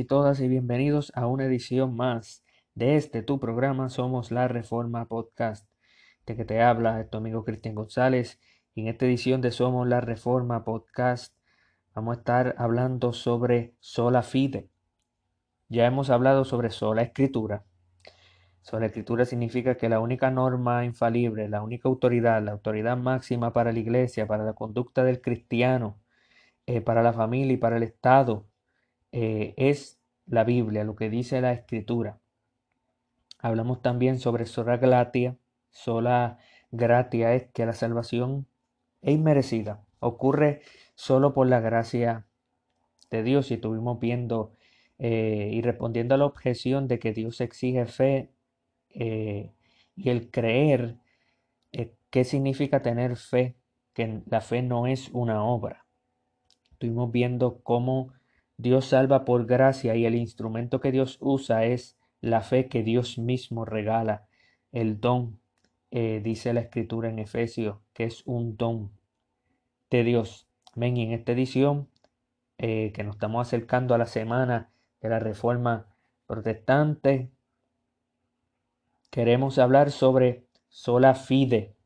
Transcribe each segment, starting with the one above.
Y todas y bienvenidos a una edición más de este tu programa Somos la Reforma Podcast. De que te habla tu amigo Cristian González y en esta edición de Somos la Reforma Podcast vamos a estar hablando sobre sola fide. Ya hemos hablado sobre sola escritura. Sola escritura significa que la única norma infalible, la única autoridad, la autoridad máxima para la iglesia, para la conducta del cristiano, eh, para la familia y para el Estado, eh, es la Biblia, lo que dice la Escritura. Hablamos también sobre sola gratia. Sola gratia es que la salvación es inmerecida, ocurre solo por la gracia de Dios. Y estuvimos viendo eh, y respondiendo a la objeción de que Dios exige fe eh, y el creer, ¿qué significa tener fe? Que la fe no es una obra. Estuvimos viendo cómo Dios salva por gracia y el instrumento que Dios usa es la fe que Dios mismo regala, el don, eh, dice la escritura en Efesios, que es un don de Dios. Ven, en esta edición eh, que nos estamos acercando a la semana de la Reforma Protestante, queremos hablar sobre sola fide.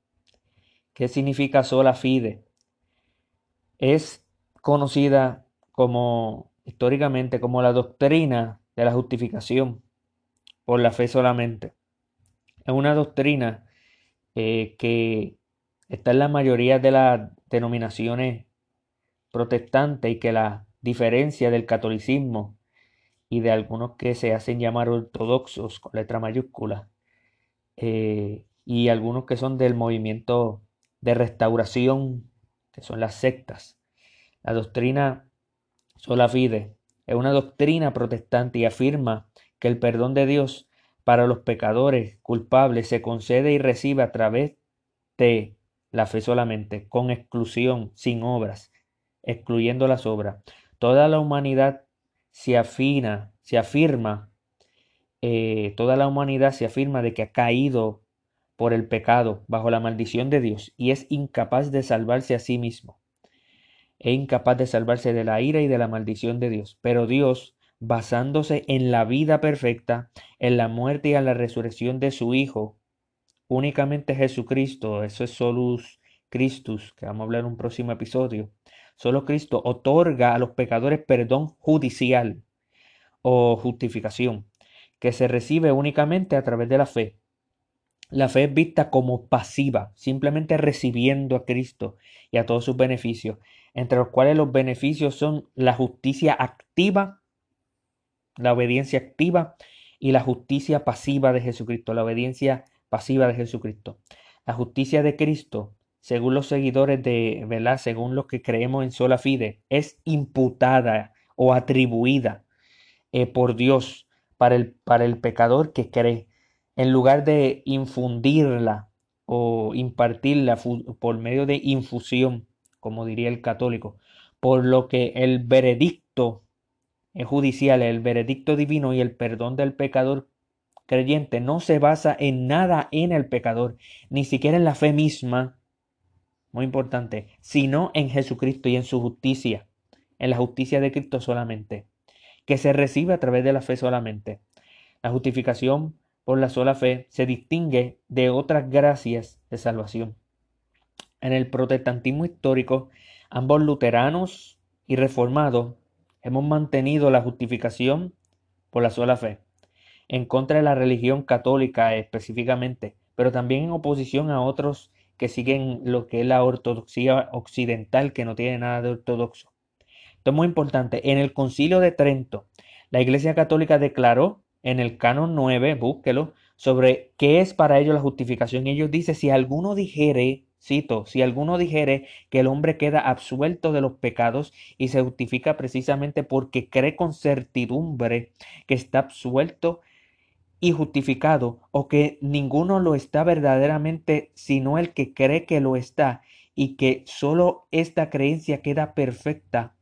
¿Qué significa sola fide? Es conocida como históricamente como la doctrina de la justificación por la fe solamente. Es una doctrina eh, que está en la mayoría de las denominaciones protestantes y que la diferencia del catolicismo y de algunos que se hacen llamar ortodoxos con letra mayúscula eh, y algunos que son del movimiento de restauración que son las sectas. La doctrina sola fide es una doctrina protestante y afirma que el perdón de Dios para los pecadores culpables se concede y recibe a través de la fe solamente, con exclusión, sin obras, excluyendo las obras. Toda la humanidad se afina, se afirma, eh, toda la humanidad se afirma de que ha caído por el pecado, bajo la maldición de Dios, y es incapaz de salvarse a sí mismo e incapaz de salvarse de la ira y de la maldición de Dios. Pero Dios, basándose en la vida perfecta, en la muerte y en la resurrección de su Hijo, únicamente Jesucristo, eso es solus Christus, que vamos a hablar en un próximo episodio. Solo Cristo otorga a los pecadores perdón judicial o justificación, que se recibe únicamente a través de la fe. La fe es vista como pasiva, simplemente recibiendo a Cristo y a todos sus beneficios entre los cuales los beneficios son la justicia activa, la obediencia activa y la justicia pasiva de Jesucristo, la obediencia pasiva de Jesucristo. La justicia de Cristo, según los seguidores de, ¿verdad? Según los que creemos en sola fide, es imputada o atribuida eh, por Dios para el, para el pecador que cree, en lugar de infundirla o impartirla por medio de infusión como diría el católico, por lo que el veredicto judicial, el veredicto divino y el perdón del pecador creyente no se basa en nada en el pecador, ni siquiera en la fe misma, muy importante, sino en Jesucristo y en su justicia, en la justicia de Cristo solamente, que se recibe a través de la fe solamente. La justificación por la sola fe se distingue de otras gracias de salvación. En el protestantismo histórico, ambos luteranos y reformados hemos mantenido la justificación por la sola fe, en contra de la religión católica específicamente, pero también en oposición a otros que siguen lo que es la ortodoxia occidental, que no tiene nada de ortodoxo. Esto es muy importante. En el concilio de Trento, la Iglesia Católica declaró en el canon 9, búsquelo, sobre qué es para ellos la justificación. Ellos dicen, si alguno dijere Cito, si alguno dijere que el hombre queda absuelto de los pecados y se justifica precisamente porque cree con certidumbre que está absuelto y justificado, o que ninguno lo está verdaderamente sino el que cree que lo está, y que solo esta creencia queda perfecta,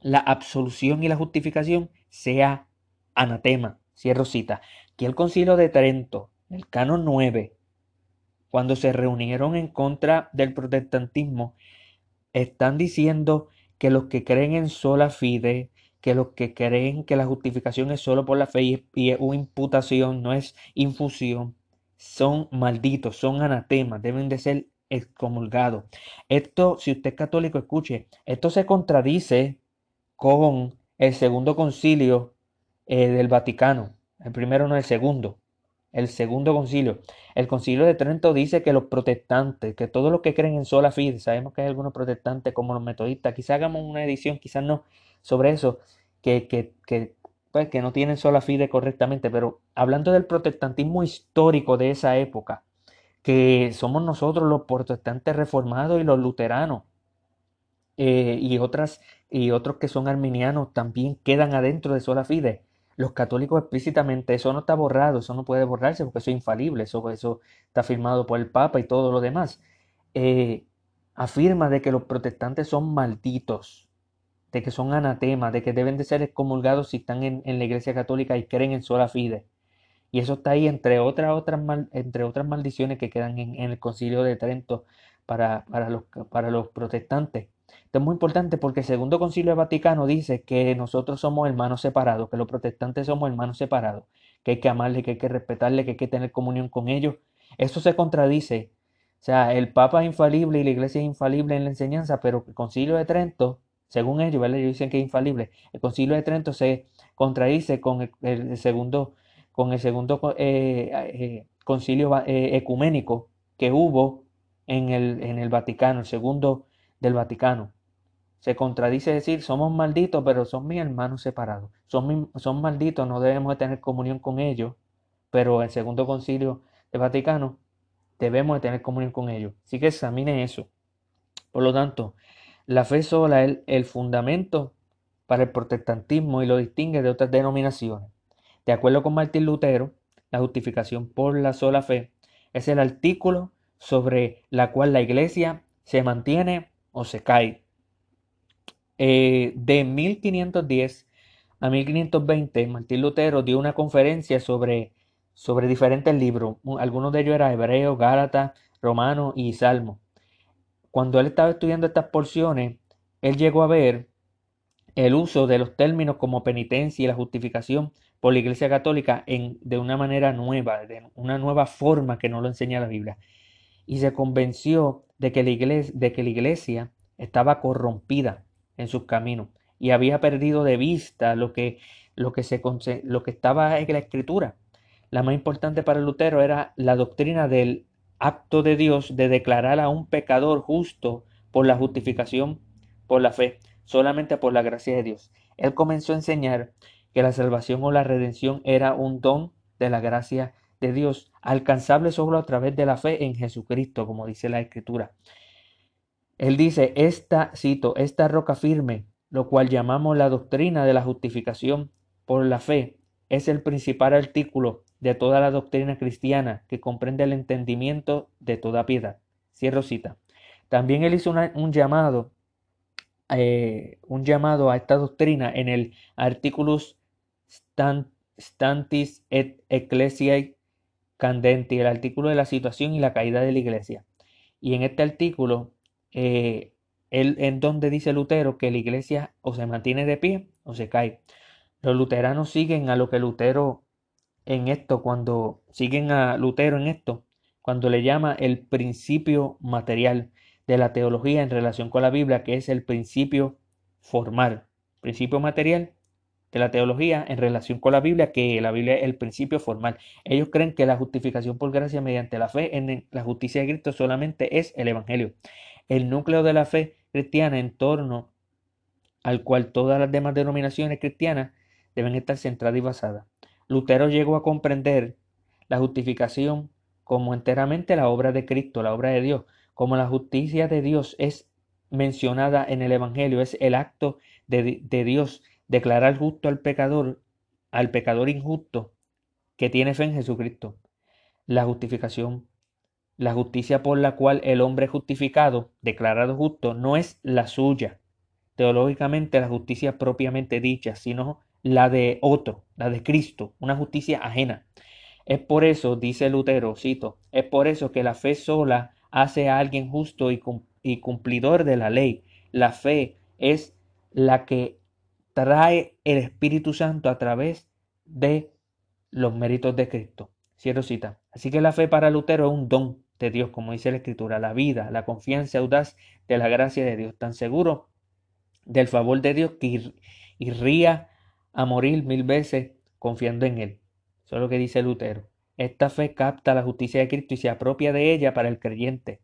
la absolución y la justificación sea anatema. Cierro cita. Aquí el concilio de Trento, el canon 9, cuando se reunieron en contra del protestantismo, están diciendo que los que creen en sola fide, que los que creen que la justificación es solo por la fe y es una imputación, no es infusión, son malditos, son anatemas, deben de ser excomulgados. Esto, si usted es católico, escuche, esto se contradice con el segundo concilio eh, del Vaticano. El primero no, el segundo. El segundo concilio. El concilio de Trento dice que los protestantes, que todos los que creen en sola fide, sabemos que hay algunos protestantes como los metodistas, quizás hagamos una edición, quizás no, sobre eso, que, que, que, pues, que no tienen sola fide correctamente, pero hablando del protestantismo histórico de esa época, que somos nosotros los protestantes reformados y los luteranos, eh, y, otras, y otros que son arminianos también quedan adentro de sola fide. Los católicos explícitamente, eso no está borrado, eso no puede borrarse porque eso es infalible, eso, eso está firmado por el Papa y todo lo demás. Eh, afirma de que los protestantes son malditos, de que son anatemas, de que deben de ser excomulgados si están en, la Iglesia Católica y creen en sola fide. Y eso está ahí entre otras, otras, entre otras maldiciones que quedan en, el concilio de Trento para, para, los, para los protestantes. Esto es muy importante porque el Segundo Concilio Vaticano dice que nosotros somos hermanos separados, que los protestantes somos hermanos separados, que hay que amarle, que hay que respetarle, que hay que tener comunión con ellos. Eso se contradice. O sea, el Papa es infalible y la Iglesia es infalible en la enseñanza, pero el Concilio de Trento, según ellos, ¿vale? ellos dicen que es infalible. El Concilio de Trento se contradice con el, segundo, con el segundo eh, eh, concilio eh, ecuménico que hubo en el, en el Vaticano, el segundo del Vaticano. Se contradice decir, somos malditos, pero son mis hermanos separados. Son, son malditos, no debemos de tener comunión con ellos, pero el segundo concilio del Vaticano debemos de tener comunión con ellos. Así que examine eso. Por lo tanto, la fe sola es el fundamento para el protestantismo y lo distingue de otras denominaciones. De acuerdo con Martín Lutero, la justificación por la sola fe es el artículo sobre la cual la iglesia se mantiene o se cae. Eh, de 1510 a 1520, Martín Lutero dio una conferencia sobre, sobre diferentes libros. Algunos de ellos eran Hebreo, Gálata, Romano y Salmo. Cuando él estaba estudiando estas porciones, él llegó a ver el uso de los términos como penitencia y la justificación por la Iglesia Católica en, de una manera nueva, de una nueva forma que no lo enseña la Biblia. Y se convenció de que la iglesia, de que la iglesia estaba corrompida en sus caminos y había perdido de vista lo que, lo que, se, lo que estaba en la escritura. La más importante para Lutero era la doctrina del acto de Dios de declarar a un pecador justo por la justificación por la fe, solamente por la gracia de Dios. Él comenzó a enseñar que la salvación o la redención era un don de la gracia Dios, alcanzable solo a través de la fe en Jesucristo, como dice la Escritura. Él dice, esta, cito, esta roca firme, lo cual llamamos la doctrina de la justificación por la fe, es el principal artículo de toda la doctrina cristiana que comprende el entendimiento de toda piedad. Cierro cita. También él hizo un llamado, eh, un llamado a esta doctrina en el Articulus Stantis et Ecclesiae Candenti, el artículo de la situación y la caída de la iglesia. Y en este artículo eh, en donde dice Lutero que la iglesia o se mantiene de pie o se cae. Los luteranos siguen a lo que Lutero en esto, cuando siguen a Lutero en esto, cuando le llama el principio material de la teología en relación con la Biblia, que es el principio formal. Principio material de la teología en relación con la Biblia, que la Biblia es el principio formal. Ellos creen que la justificación por gracia mediante la fe en la justicia de Cristo solamente es el Evangelio el núcleo de la fe cristiana en torno al cual todas las demás denominaciones cristianas deben estar centradas y basadas. Lutero llegó a comprender la justificación como enteramente la obra de Cristo, la obra de Dios, como la justicia de Dios es mencionada en el Evangelio, es el acto de, de Dios declarar justo al pecador, al pecador injusto que tiene fe en Jesucristo. La justificación la justicia por la cual el hombre justificado, declarado justo, no es la suya, teológicamente la justicia propiamente dicha, sino la de otro, la de Cristo, una justicia ajena. Es por eso, dice Lutero, cito, es por eso que la fe sola hace a alguien justo y, cumplidor de la ley. La fe es la que trae el Espíritu Santo a través de los méritos de Cristo. Cierro cita. Así que la fe para Lutero es un don de Dios, como dice la Escritura, la vida, la confianza audaz de la gracia de Dios, tan seguro del favor de Dios que irría a morir mil veces confiando en Él. Eso es lo que dice Lutero. Esta fe capta la justicia de Cristo y se apropia de ella para el creyente.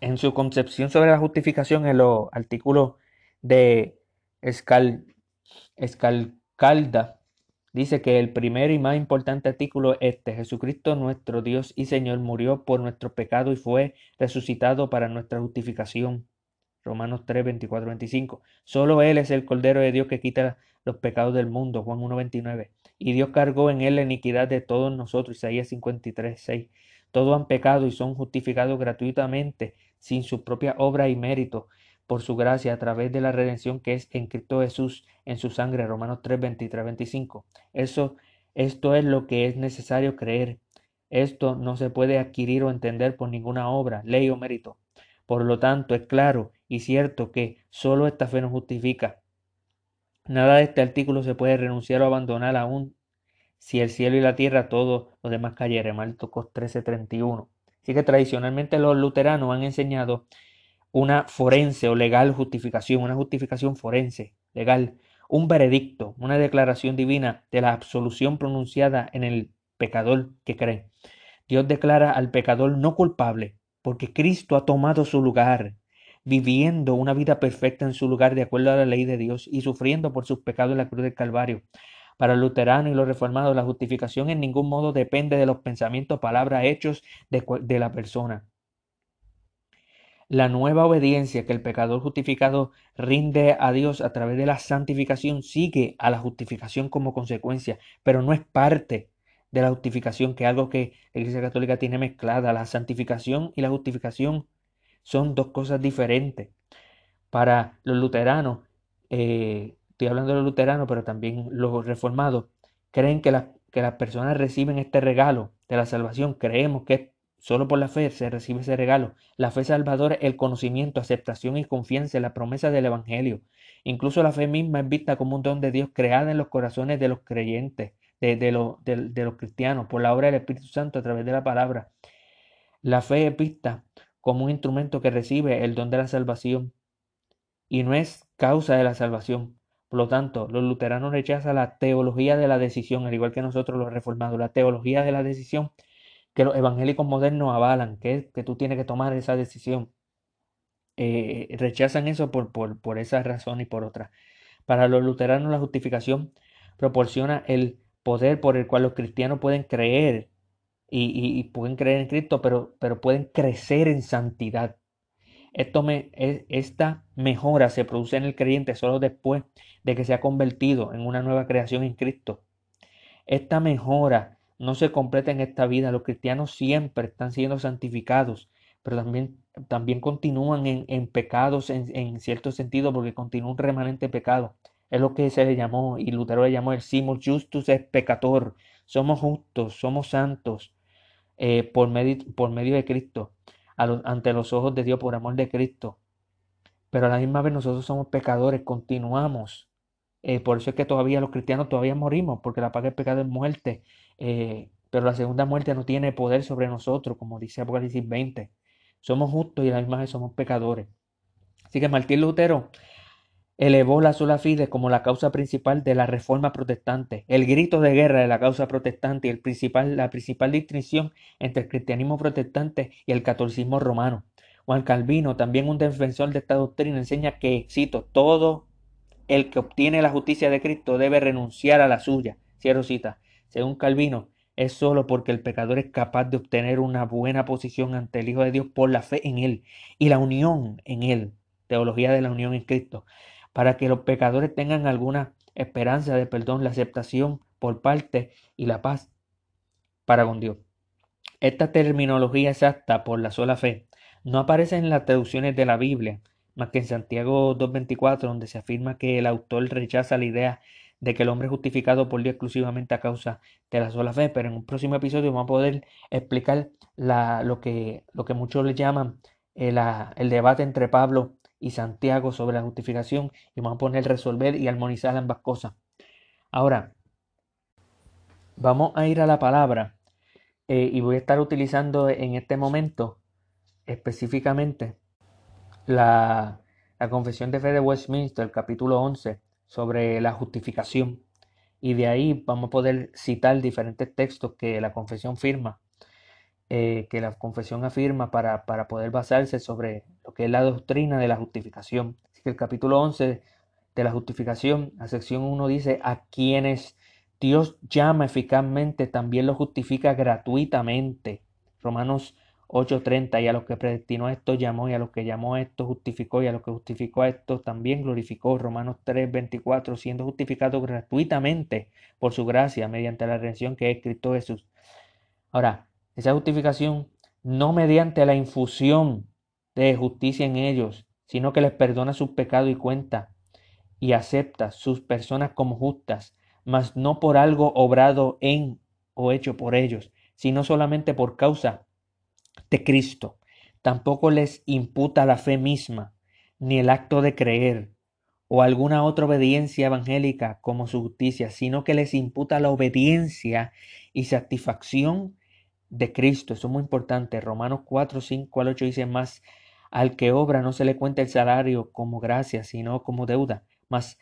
En su concepción sobre la justificación, en los artículos de Escal, Escalcalda, dice que el primer y más importante artículo es este. Jesucristo, nuestro Dios y Señor, murió por nuestro pecado y fue resucitado para nuestra justificación. Romanos 3, 24, 25. Solo Él es el Cordero de Dios que quita los pecados del mundo. Juan 1, 29. Y Dios cargó en Él la iniquidad de todos nosotros. Isaías 53, 6. Todos han pecado y son justificados gratuitamente, sin su propia obra y mérito, por su gracia, a través de la redención que es en Cristo Jesús, en su sangre. Romanos 3, 23, 25. Eso, esto es lo que es necesario creer. Esto no se puede adquirir o entender por ninguna obra, ley o mérito. Por lo tanto, es claro y cierto que sólo esta fe nos justifica. Nada de este artículo se puede renunciar o abandonar aún si el cielo y la tierra, todo lo demás cayere. Marcos 13:31. Así que tradicionalmente los luteranos han enseñado una forense o legal justificación, una justificación forense, legal, un veredicto, una declaración divina de la absolución pronunciada en el pecador que cree. Dios declara al pecador no culpable porque Cristo ha tomado su lugar, viviendo una vida perfecta en su lugar de acuerdo a la ley de Dios y sufriendo por sus pecados en la cruz del Calvario. Para el luterano y los reformados, la justificación en ningún modo depende de los pensamientos, palabras, hechos de, de la persona. La nueva obediencia que el pecador justificado rinde a Dios a través de la santificación sigue a la justificación como consecuencia, pero no es parte de la justificación, que es algo que la Iglesia Católica tiene mezclada. La santificación y la justificación son dos cosas diferentes. Para los luteranos, eh, estoy hablando de los luteranos, pero también los reformados, creen que, que las personas reciben este regalo de la salvación. Creemos que solo por la fe se recibe ese regalo. La fe salvadora es el conocimiento, aceptación y confianza en la promesa del Evangelio. Incluso la fe misma es vista como un don de Dios creada en los corazones de los creyentes de, de, los cristianos por la obra del Espíritu Santo a través de la palabra. La fe es vista como un instrumento que recibe el don de la salvación y no es causa de la salvación. Por lo tanto, los luteranos rechazan la teología de la decisión, al igual que nosotros los reformados, la teología de la decisión que los evangélicos modernos avalan, que es que tú tienes que tomar esa decisión. Eh, rechazan eso por, por, por esa razón y por otra. Para los luteranos la justificación proporciona el poder por el cual los cristianos pueden creer y, pueden creer en Cristo, pero, pero, pueden crecer en santidad. Esto me, esta mejora se produce en el creyente solo después de que se ha convertido en una nueva creación en Cristo. Esta mejora no se completa en esta vida. Los cristianos siempre están siendo santificados, pero también, también continúan en, pecados en, en, cierto sentido porque continúa un remanente pecado. Es lo que se le llamó, y Lutero le llamó el simul justus es pecator. Somos justos, somos santos eh, por, medio, por, medio, de Cristo, ante los ojos de Dios, por amor de Cristo. Pero a la misma vez nosotros somos pecadores, continuamos. Eh, por eso es que todavía los cristianos todavía morimos, porque la paga del pecado es muerte. Eh, pero la segunda muerte no tiene poder sobre nosotros, como dice Apocalipsis 20. Somos justos y a la misma vez somos pecadores. Así que Martín Lutero elevó la sola fide como la causa principal de la reforma protestante, el grito de guerra de la causa protestante y el principal, la principal distinción entre el cristianismo protestante y el catolicismo romano. Juan Calvino, también un defensor de esta doctrina, enseña que, cito, todo el que obtiene la justicia de Cristo debe renunciar a la suya. Cierro cita. Según Calvino, es solo porque el pecador es capaz de obtener una buena posición ante el Hijo de Dios por la fe en Él y la unión en Él, teología de la unión en Cristo para que los pecadores tengan alguna esperanza de perdón, la aceptación por parte y la paz para con Dios. Esta terminología exacta por la sola fe no aparece en las traducciones de la Biblia, más que en Santiago 2.24, donde se afirma que el autor rechaza la idea de que el hombre es justificado por Dios exclusivamente a causa de la sola fe. Pero en un próximo episodio vamos a poder explicar lo, que, lo que muchos le llaman el, eh, el debate entre Pablo y Santiago sobre la justificación y vamos a poner resolver y armonizar ambas cosas. Ahora, vamos a ir a la palabra eh, y voy a estar utilizando en este momento específicamente la, la Confesión de Fe de Westminster, capítulo 11, sobre la justificación. Y de ahí vamos a poder citar diferentes textos que la confesión firma eh, que la confesión afirma para, para, poder basarse sobre lo que es la doctrina de la justificación. Así que el capítulo 11 de la justificación, la sección 1 dice, a quienes Dios llama eficazmente, también lo justifica gratuitamente. Romanos 8:30, y a los que predestinó a esto llamó, y a los que llamó a esto justificó, y a los que justificó a esto también glorificó. Romanos 3:24, siendo justificado gratuitamente por su gracia, mediante la redención que es Cristo Jesús. Ahora, esa justificación no mediante la infusión de justicia en ellos, sino que les perdona sus pecados y cuenta y acepta sus personas como justas, mas no por algo obrado en o hecho por ellos, sino solamente por causa de Cristo. Tampoco les imputa la fe misma, ni el acto de creer, o alguna otra obediencia evangélica como su justicia, sino que les imputa la obediencia y satisfacción de Cristo. Eso es muy importante. Romanos 4, 5 al 8 dice más, al que obra no se le cuenta el salario como gracia, sino como deuda. Más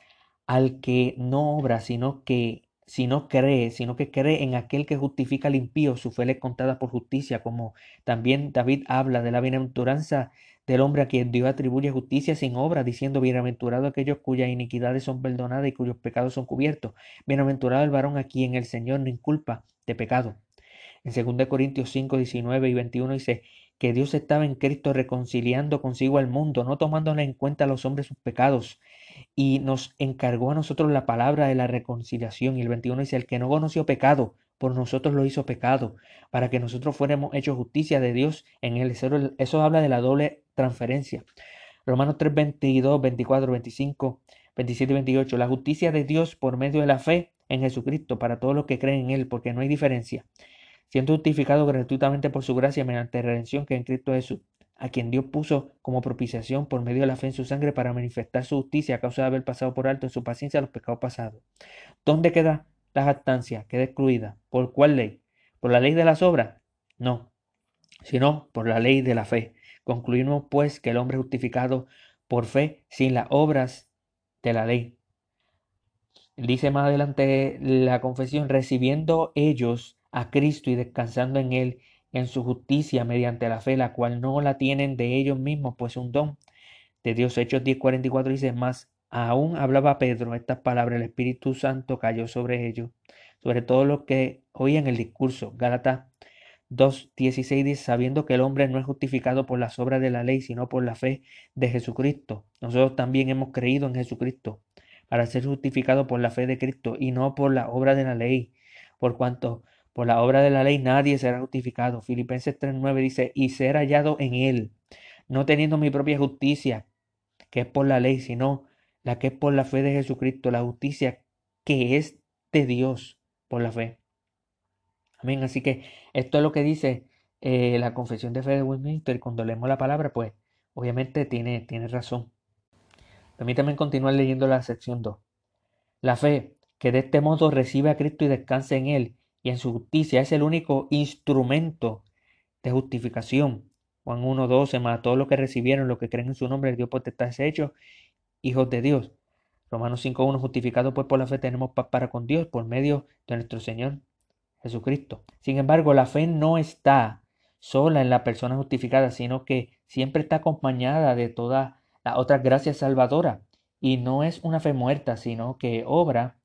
al que no obra, sino que si no cree, sino que cree en aquel que justifica al impío, su fe le es contada por justicia, como también David habla de la bienaventuranza del hombre a quien Dios atribuye justicia sin obra, diciendo, bienaventurado aquellos cuyas iniquidades son perdonadas y cuyos pecados son cubiertos, bienaventurado el varón a quien el Señor no inculpa de pecado. En 2 Corintios 5, 19 y 21 dice que Dios estaba en Cristo reconciliando consigo al mundo, no tomándole en cuenta a los hombres sus pecados, y nos encargó a nosotros la palabra de la reconciliación. Y el 21 dice, el que no conoció pecado, por nosotros lo hizo pecado, para que nosotros fuéramos hechos justicia de Dios en él. Eso, eso habla de la doble transferencia. Romanos 3, 22, 24, 25, 27 y 28. La justicia de Dios por medio de la fe en Jesucristo para todos los que creen en Él, porque no hay diferencia siendo justificado gratuitamente por su gracia mediante redención que en Cristo Jesús, a quien Dios puso como propiciación por medio de la fe en su sangre para manifestar su justicia a causa de haber pasado por alto en su paciencia los pecados pasados. ¿Dónde queda la jactancia? Queda excluida. ¿Por cuál ley? ¿Por la ley de las obras? No, sino por la ley de la fe. Concluimos pues que el hombre justificado por fe sin las obras de la ley. Dice más adelante la confesión, recibiendo ellos a Cristo y descansando en Él, en su justicia mediante la fe, la cual no la tienen de ellos mismos, pues un don de Dios. Hechos 10:44 dice más, aún hablaba Pedro estas palabras, el Espíritu Santo cayó sobre ellos, sobre todo los que oían el discurso. Gálatas 2.16 dice, sabiendo que el hombre no es justificado por las obras de la ley, sino por la fe de Jesucristo. Nosotros también hemos creído en Jesucristo para ser justificado por la fe de Cristo y no por la obra de la ley, por cuanto por la obra de la ley nadie será justificado. Filipenses 3.9 dice, y ser hallado en él, no teniendo mi propia justicia, que es por la ley, sino la que es por la fe de Jesucristo, la justicia que es de Dios por la fe. Amén. Así que esto es lo que dice eh, la confesión de fe de Westminster. Cuando leemos la palabra, pues obviamente tiene, tiene razón. Permítame continuar leyendo la sección 2. La fe que de este modo recibe a Cristo y descansa en él y en su justicia es el único instrumento de justificación. Juan 1.12, más a todos los que recibieron, los que creen en su nombre, Dios potestad es hecho, hijos de Dios. Romanos 5.1, justificado pues por la fe tenemos paz para con Dios por medio de nuestro Señor Jesucristo. Sin embargo, la fe no está sola en la persona justificada, sino que siempre está acompañada de todas las otras gracias salvadoras. Y no es una fe muerta, sino que obra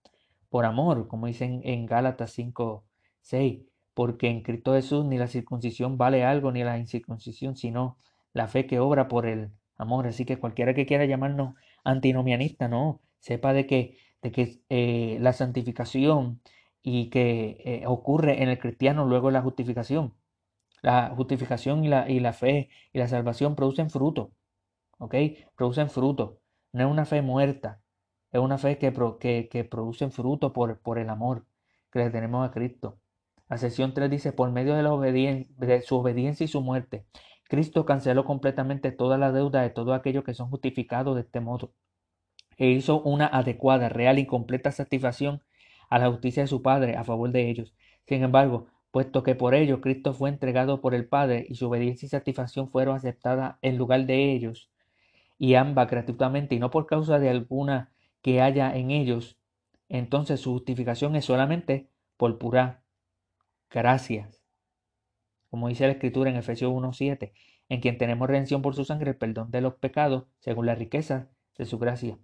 por amor, como dicen en Gálatas 5, 6, porque en Cristo Jesús ni la circuncisión vale algo, ni la incircuncisión, sino la fe que obra por el amor. Así que cualquiera que quiera llamarnos antinomianista, no, sepa de que, de que eh, la santificación y que eh, ocurre en el cristiano luego la justificación. La justificación y la, y la fe y la salvación producen fruto, ¿ok? Producen fruto. No es una fe muerta, es una fe que, que, que produce fruto por, por el amor que le tenemos a Cristo. La sesión 3 dice, por medio de, la de su obediencia y su muerte, Cristo canceló completamente toda la deuda de todos aquellos que son justificados de este modo e hizo una adecuada, real y completa satisfacción a la justicia de su Padre a favor de ellos. Sin embargo, puesto que por ello Cristo fue entregado por el Padre y su obediencia y satisfacción fueron aceptadas en lugar de ellos, y ambas gratuitamente y no por causa de alguna que haya en ellos, entonces su justificación es solamente por pura gracia. Como dice la Escritura en Efesios 1.7, en quien tenemos redención por su sangre, el perdón de los pecados, según la riqueza de su gracia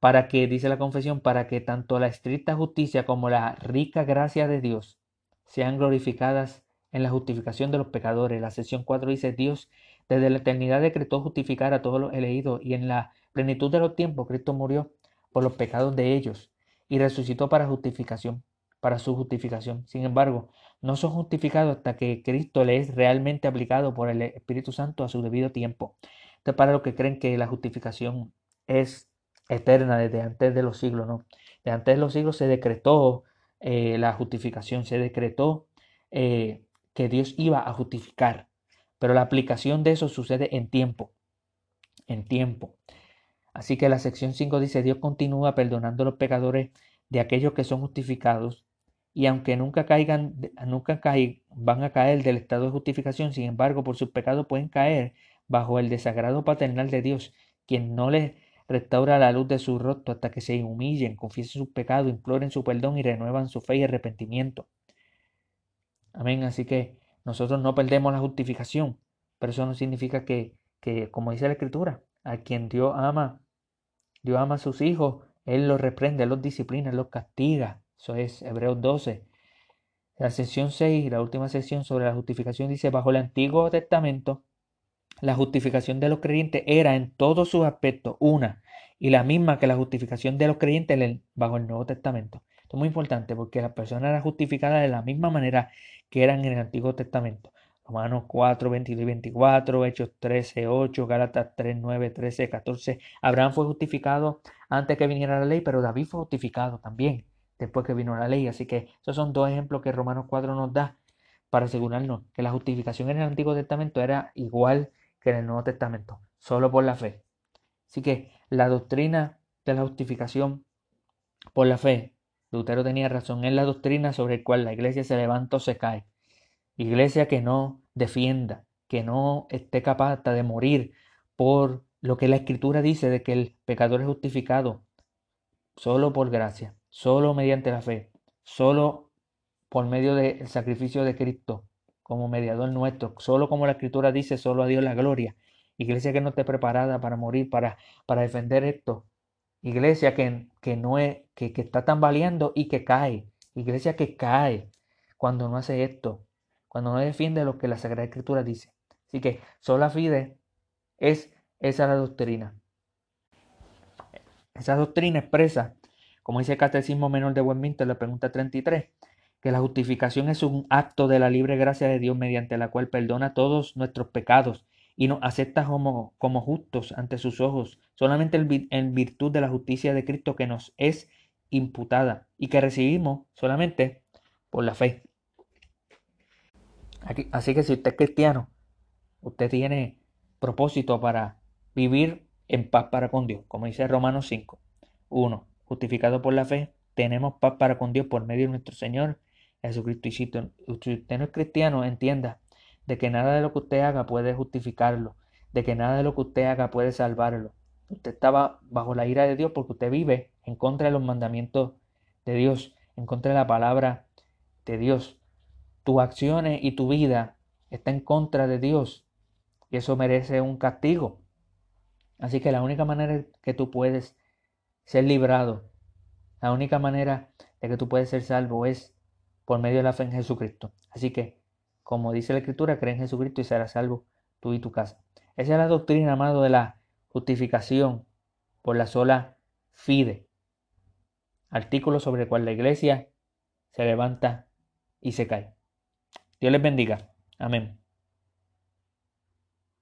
para que, dice la confesión, para que tanto la estricta justicia como la rica gracia de Dios sean glorificadas en la justificación de los pecadores. La sección 4 dice, Dios desde la eternidad decretó justificar a todos los elegidos y en la plenitud de los tiempos Cristo murió por los pecados de ellos y resucitó para justificación, para su justificación. Sin embargo, no son justificados hasta que Cristo le es realmente aplicado por el Espíritu Santo a su debido tiempo. Esto es para los que creen que la justificación es eterna desde antes de los siglos, ¿no? De antes de los siglos se decretó eh, la justificación, se decretó eh, que Dios iba a justificar, pero la aplicación de eso sucede en tiempo, en tiempo. Así que la sección 5 dice, Dios continúa perdonando a los pecadores de aquellos que son justificados y aunque nunca caigan, nunca van a caer del estado de justificación, sin embargo, por sus pecados pueden caer bajo el desagrado paternal de Dios, quien no les restaura la luz de su rostro hasta que se humillen, confiesen sus pecados, imploren su perdón y renuevan su fe y arrepentimiento. Amén. Así que nosotros no perdemos la justificación, pero eso no significa que, que como dice la Escritura, a quien Dios ama, Dios ama a sus hijos, Él los reprende, los disciplina, los castiga. Eso es Hebreos 12. La sección 6, la última sección sobre la justificación dice, bajo el Antiguo Testamento, la justificación de los creyentes era en todos sus aspectos una y la misma que la justificación de los creyentes bajo el Nuevo Testamento. Esto es muy importante porque las personas eran justificadas de la misma manera que eran en el Antiguo Testamento. Romanos 4, 22 y 24, Hechos 13, 8, Gálatas 3, 9, 13, 14. Abraham fue justificado antes que viniera la ley, pero David fue justificado también después que vino la ley. Así que esos son dos ejemplos que Romanos 4 nos da para asegurarnos que la justificación en el Antiguo Testamento era igual que en el Nuevo Testamento, solo por la fe. Así que la doctrina de la justificación por la fe, Lutero tenía razón, es la doctrina sobre la cual la iglesia se levanta o se cae. Iglesia que no defienda, que no esté capaz de morir por lo que la escritura dice de que el pecador es justificado solo por gracia, solo mediante la fe, solo por medio del sacrificio de Cristo, como mediador nuestro. Solo como la escritura dice, solo a Dios la gloria. Iglesia que no esté preparada para morir, para, para defender esto. Iglesia que, que no es, que, que está tambaleando y que cae. Iglesia que cae cuando no hace esto, cuando no defiende lo que la Sagrada Escritura dice. Así que sola fide es esa la doctrina. Esa doctrina expresa, como dice el Catecismo Menor de Westminster, la pregunta 33, que la justificación es un acto de la libre gracia de Dios mediante la cual perdona todos nuestros pecados y nos acepta como, como justos ante sus ojos, solamente en virtud de la justicia de Cristo que nos es imputada y que recibimos solamente por la fe. Así que si usted es cristiano, usted tiene propósito para vivir en paz para con Dios, como dice Romanos 5. 1. Justificado por la fe, tenemos paz para con Dios por medio de nuestro Señor Jesucristo. Y si usted no es cristiano, entienda de que nada de lo que usted haga puede justificarlo, de que nada de lo que usted haga puede salvarlo. Usted estaba bajo la ira de Dios porque usted vive en contra de los mandamientos de Dios, en contra de la palabra de Dios. Tus acciones y tu vida está en contra de Dios y eso merece un castigo. Así que la única manera que tú puedes ser librado, la única manera de que tú puedes ser salvo es por medio de la fe en Jesucristo. Así que, como dice la Escritura, cree en Jesucristo y serás salvo tú y tu casa. Esa es la doctrina, amado, de la justificación por la sola fide. Artículo sobre el cual la iglesia se levanta y se cae. Dios les bendiga. Amén.